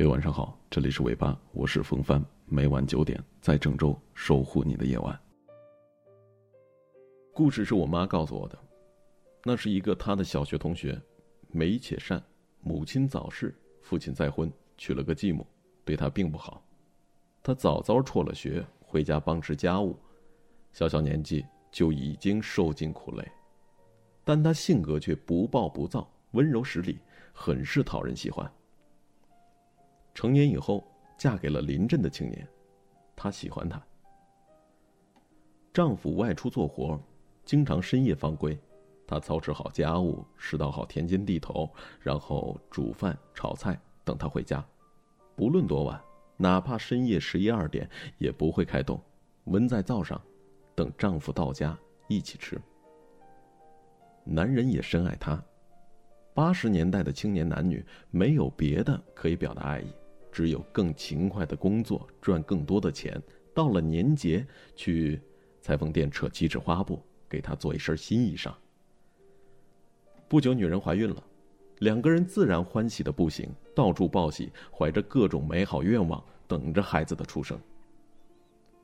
嘿，晚上好，这里是尾巴，我是风帆，每晚九点在郑州守护你的夜晚。故事是我妈告诉我的，那是一个她的小学同学，美且善，母亲早逝，父亲再婚，娶了个继母，对她并不好，她早早辍了学，回家帮持家务，小小年纪就已经受尽苦累，但她性格却不暴不躁，温柔识礼，很是讨人喜欢。成年以后，嫁给了邻镇的青年，她喜欢他。丈夫外出做活，经常深夜方归，她操持好家务，拾到好田间地头，然后煮饭炒菜，等他回家。不论多晚，哪怕深夜十一二点，也不会开动，温在灶上，等丈夫到家一起吃。男人也深爱她。八十年代的青年男女，没有别的可以表达爱意。只有更勤快的工作，赚更多的钱。到了年节，去裁缝店扯几尺花布，给她做一身新衣裳。不久，女人怀孕了，两个人自然欢喜的不行，到处报喜，怀着各种美好愿望，等着孩子的出生。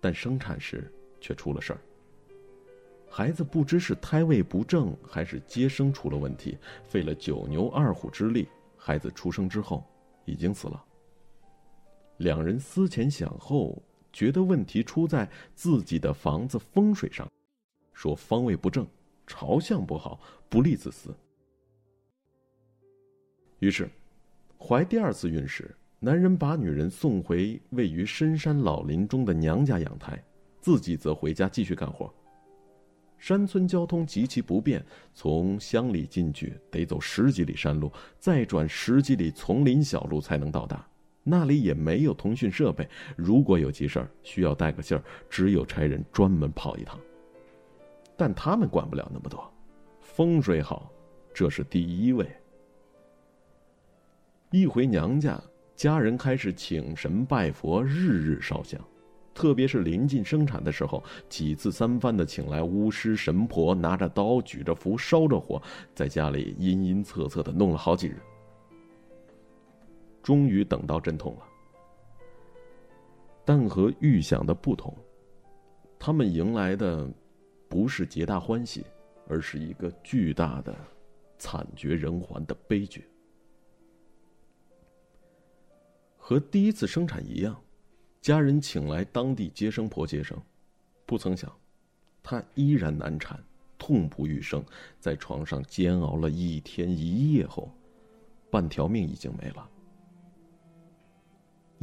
但生产时却出了事儿。孩子不知是胎位不正，还是接生出了问题，费了九牛二虎之力，孩子出生之后已经死了。两人思前想后，觉得问题出在自己的房子风水上，说方位不正，朝向不好，不利子嗣。于是，怀第二次孕时，男人把女人送回位于深山老林中的娘家养胎，自己则回家继续干活。山村交通极其不便，从乡里进去得走十几里山路，再转十几里丛林小路才能到达。那里也没有通讯设备，如果有急事儿需要带个信儿，只有差人专门跑一趟。但他们管不了那么多，风水好，这是第一位。一回娘家，家人开始请神拜佛，日日烧香，特别是临近生产的时候，几次三番的请来巫师神婆，拿着刀，举着符，烧着火，在家里阴阴恻恻的弄了好几日。终于等到阵痛了，但和预想的不同，他们迎来的不是皆大欢喜，而是一个巨大的、惨绝人寰的悲剧。和第一次生产一样，家人请来当地接生婆接生，不曾想，她依然难产，痛不欲生，在床上煎熬了一天一夜后，半条命已经没了。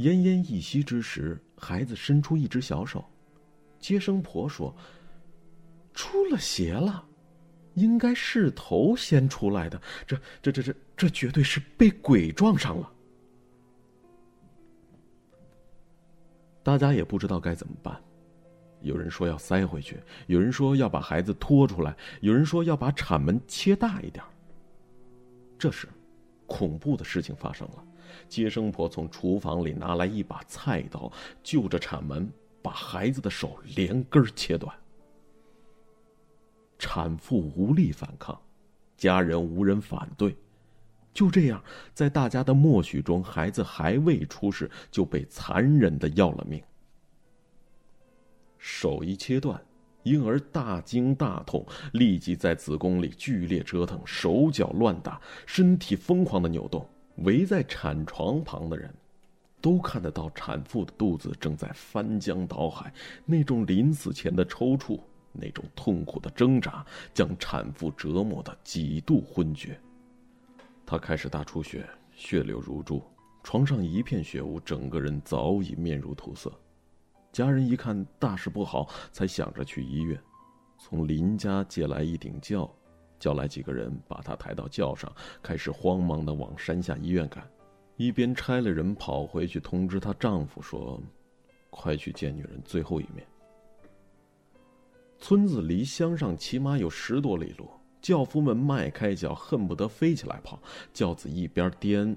奄奄一息之时，孩子伸出一只小手，接生婆说：“出了邪了，应该是头先出来的，这、这、这、这、这绝对是被鬼撞上了。”大家也不知道该怎么办，有人说要塞回去，有人说要把孩子拖出来，有人说要把产门切大一点。这时，恐怖的事情发生了。接生婆从厨房里拿来一把菜刀，就着产门，把孩子的手连根切断。产妇无力反抗，家人无人反对，就这样，在大家的默许中，孩子还未出世就被残忍的要了命。手一切断，婴儿大惊大痛，立即在子宫里剧烈折腾，手脚乱打，身体疯狂的扭动。围在产床旁的人，都看得到产妇的肚子正在翻江倒海，那种临死前的抽搐，那种痛苦的挣扎，将产妇折磨得几度昏厥。她开始大出血，血流如注，床上一片血污，整个人早已面如土色。家人一看大事不好，才想着去医院，从邻家借来一顶轿。叫来几个人，把她抬到轿上，开始慌忙的往山下医院赶，一边差了人跑回去通知她丈夫说：“快去见女人最后一面。”村子离乡上起码有十多里路，轿夫们迈开脚，恨不得飞起来跑。轿子一边颠，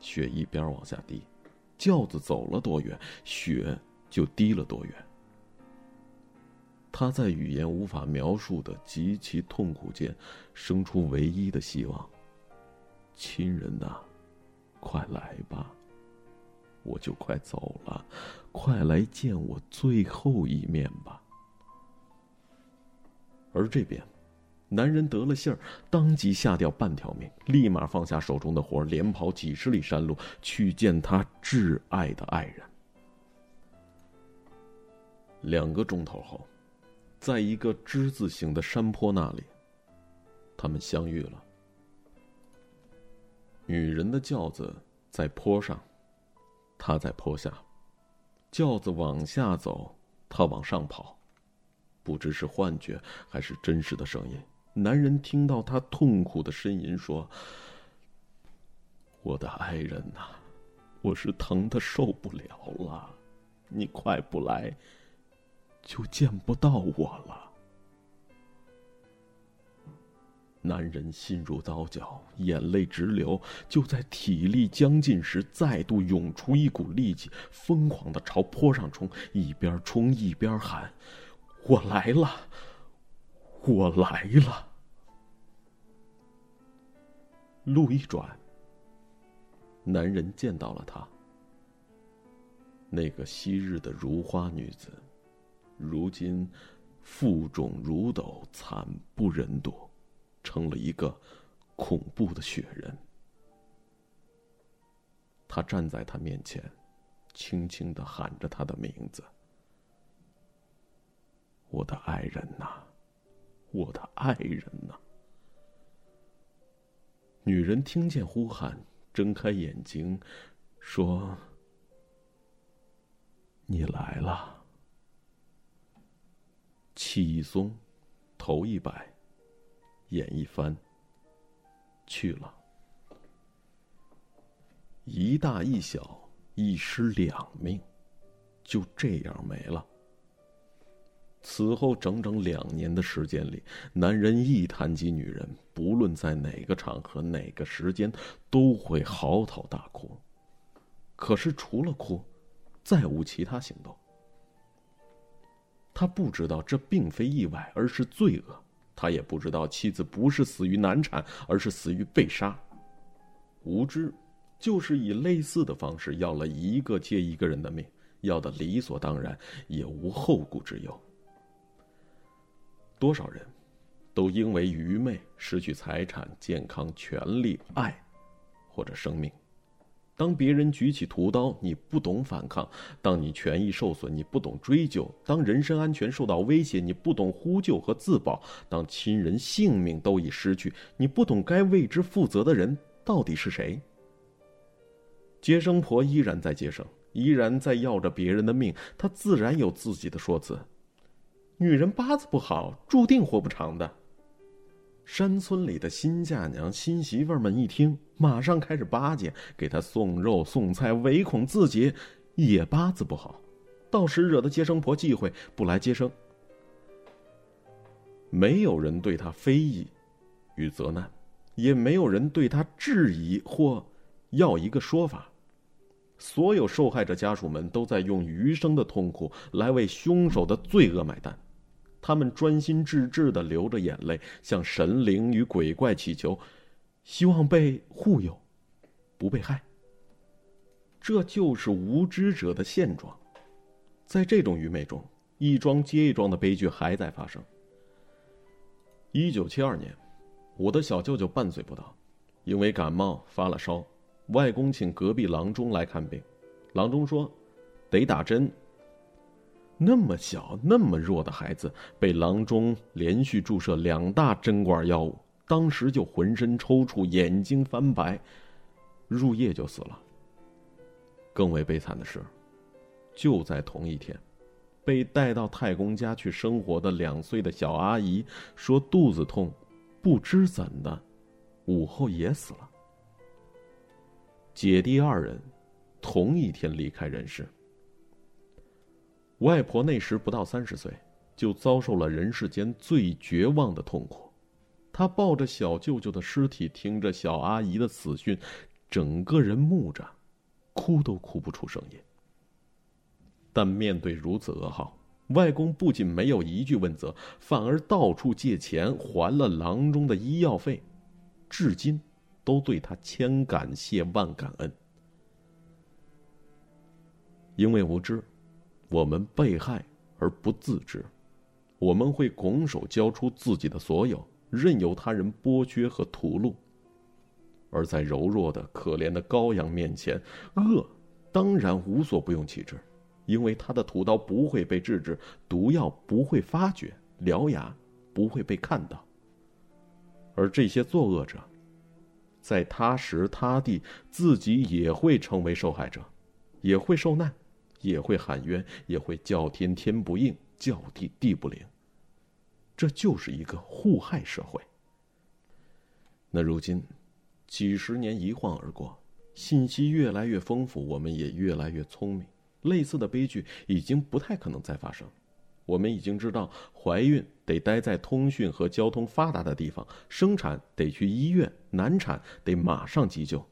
雪一边往下滴，轿子走了多远，雪就滴了多远。他在语言无法描述的极其痛苦间，生出唯一的希望：亲人呐，快来吧！我就快走了，快来见我最后一面吧。而这边，男人得了信儿，当即下掉半条命，立马放下手中的活，连跑几十里山路去见他挚爱的爱人。两个钟头后，在一个之字形的山坡那里，他们相遇了。女人的轿子在坡上，他在坡下。轿子往下走，他往上跑。不知是幻觉还是真实的声音，男人听到他痛苦的呻吟，说：“我的爱人呐，我是疼的受不了了，你快不来，就见不到我了。”男人心如刀绞，眼泪直流。就在体力将尽时，再度涌出一股力气，疯狂的朝坡上冲，一边冲一边喊：“我来了，我来了！”路一转，男人见到了她，那个昔日的如花女子，如今负肿如斗，惨不忍睹。成了一个恐怖的雪人。他站在他面前，轻轻的喊着他的名字：“我的爱人呐，我的爱人呐！”女人听见呼喊，睁开眼睛，说：“你来了。”气一松，头一摆。眼一翻，去了。一大一小，一尸两命，就这样没了。此后整整两年的时间里，男人一谈及女人，不论在哪个场合、哪个时间，都会嚎啕大哭。可是除了哭，再无其他行动。他不知道这并非意外，而是罪恶。他也不知道妻子不是死于难产，而是死于被杀。无知，就是以类似的方式要了一个接一个人的命，要的理所当然，也无后顾之忧。多少人，都因为愚昧失去财产、健康、权利、爱，或者生命。当别人举起屠刀，你不懂反抗；当你权益受损，你不懂追究；当人身安全受到威胁，你不懂呼救和自保；当亲人性命都已失去，你不懂该为之负责的人到底是谁。接生婆依然在接生，依然在要着别人的命，她自然有自己的说辞。女人八字不好，注定活不长的。山村里的新嫁娘、新媳妇们一听，马上开始巴结，给她送肉送菜，唯恐自己也八字不好，到时惹得接生婆忌讳，不来接生。没有人对她非议与责难，也没有人对她质疑或要一个说法。所有受害者家属们都在用余生的痛苦来为凶手的罪恶买单。他们专心致志的流着眼泪，向神灵与鬼怪祈求，希望被护佑，不被害。这就是无知者的现状。在这种愚昧中，一桩接一桩的悲剧还在发生。一九七二年，我的小舅舅半岁不到，因为感冒发了烧，外公请隔壁郎中来看病，郎中说，得打针。那么小、那么弱的孩子，被郎中连续注射两大针管药物，当时就浑身抽搐、眼睛翻白，入夜就死了。更为悲惨的是，就在同一天，被带到太公家去生活的两岁的小阿姨说肚子痛，不知怎的，午后也死了。姐弟二人，同一天离开人世。外婆那时不到三十岁，就遭受了人世间最绝望的痛苦。她抱着小舅舅的尸体，听着小阿姨的死讯，整个人木着，哭都哭不出声音。但面对如此噩耗，外公不仅没有一句问责，反而到处借钱还了郎中的医药费，至今都对他千感谢万感恩。因为无知，我们被害而不自知，我们会拱手交出自己的所有，任由他人剥削和屠戮。而在柔弱的、可怜的羔羊面前，恶当然无所不用其极，因为他的屠刀不会被制止，毒药不会发觉，獠牙不会被看到。而这些作恶者，在他时他地，自己也会成为受害者，也会受难，也会喊冤，也会叫天天不应，叫地地不灵。这就是一个互害社会。那如今。几十年一晃而过，信息越来越丰富，我们也越来越聪明。类似的悲剧已经不太可能再发生。我们已经知道，怀孕得待在通讯和交通发达的地方，生产得去医院，难产得马上急救，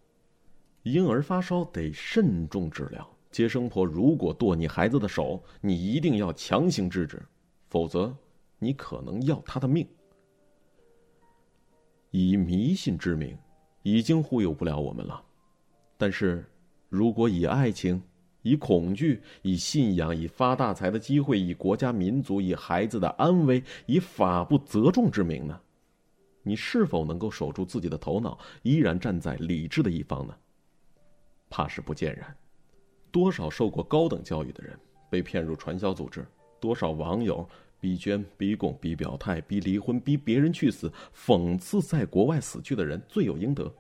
婴儿发烧得慎重治疗。接生婆如果剁你孩子的手，你一定要强行制止，否则你可能要他的命。以迷信之名。已经忽悠不了我们了，但是，如果以爱情、以恐惧、以信仰、以发大财的机会、以国家民族、以孩子的安危、以法不责众之名呢？你是否能够守住自己的头脑，依然站在理智的一方呢？怕是不见然。多少受过高等教育的人被骗入传销组织？多少网友逼捐、逼供、逼表态、逼离婚、逼别人去死，讽刺在国外死去的人罪有应得。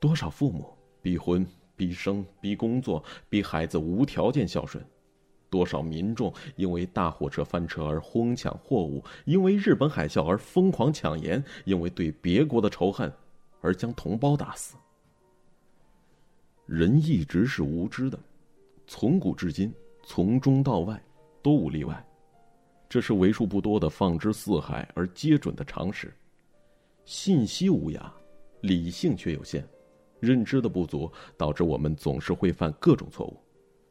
多少父母逼婚、逼生、逼工作、逼孩子无条件孝顺；多少民众因为大货车翻车而哄抢货物，因为日本海啸而疯狂抢盐，因为对别国的仇恨而将同胞打死。人一直是无知的，从古至今，从中到外都无例外，这是为数不多的放之四海而皆准的常识。信息无涯，理性却有限。认知的不足导致我们总是会犯各种错误，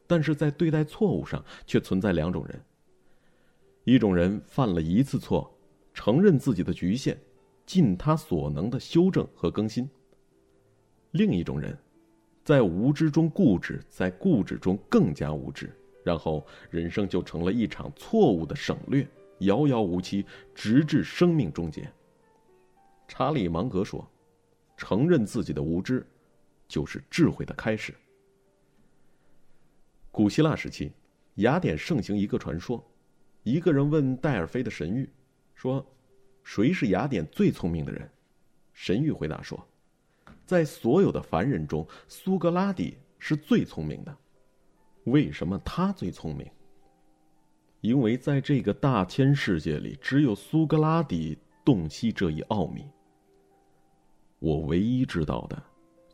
但是在对待错误上却存在两种人：一种人犯了一次错，承认自己的局限，尽他所能的修正和更新；另一种人，在无知中固执，在固执中更加无知，然后人生就成了一场错误的省略，遥遥无期，直至生命终结。查理芒格说：“承认自己的无知。”就是智慧的开始。古希腊时期，雅典盛行一个传说：一个人问戴尔菲的神谕，说：“谁是雅典最聪明的人？”神谕回答说：“在所有的凡人中，苏格拉底是最聪明的。为什么他最聪明？因为在这个大千世界里，只有苏格拉底洞悉这一奥秘。我唯一知道的。”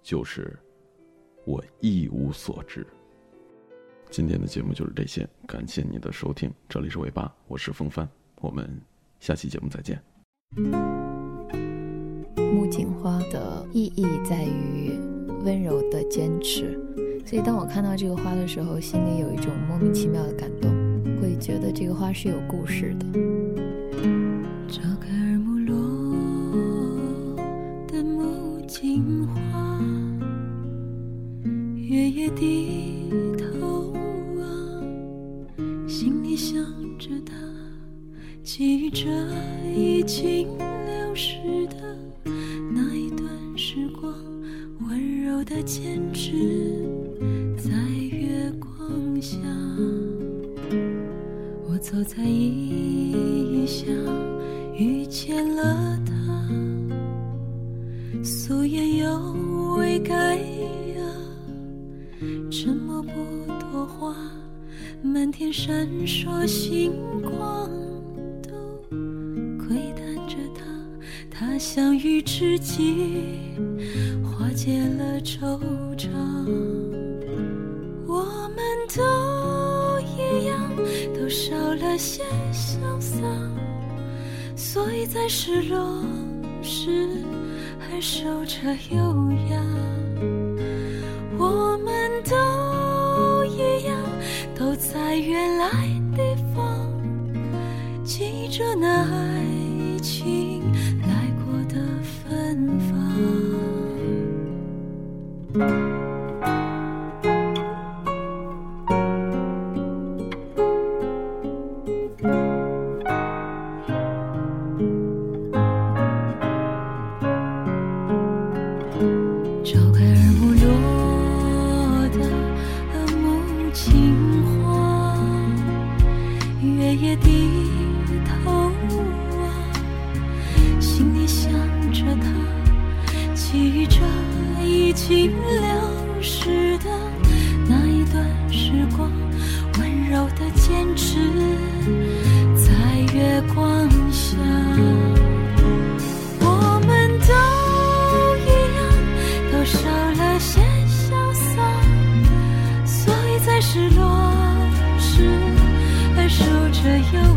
就是我一无所知。今天的节目就是这些，感谢你的收听。这里是尾巴，我是风帆，我们下期节目再见。木槿花的意义在于温柔的坚持，所以当我看到这个花的时候，心里有一种莫名其妙的感动，会觉得这个花是有故事的。这走在异乡，遇见了他，素颜又未改呀。沉默不多话，满天闪烁星光，都窥探着他。他相遇知己，化解了惆怅。少了些潇洒，所以在失落时还守着优雅。我们。都一样，都在原来地方，记着那这样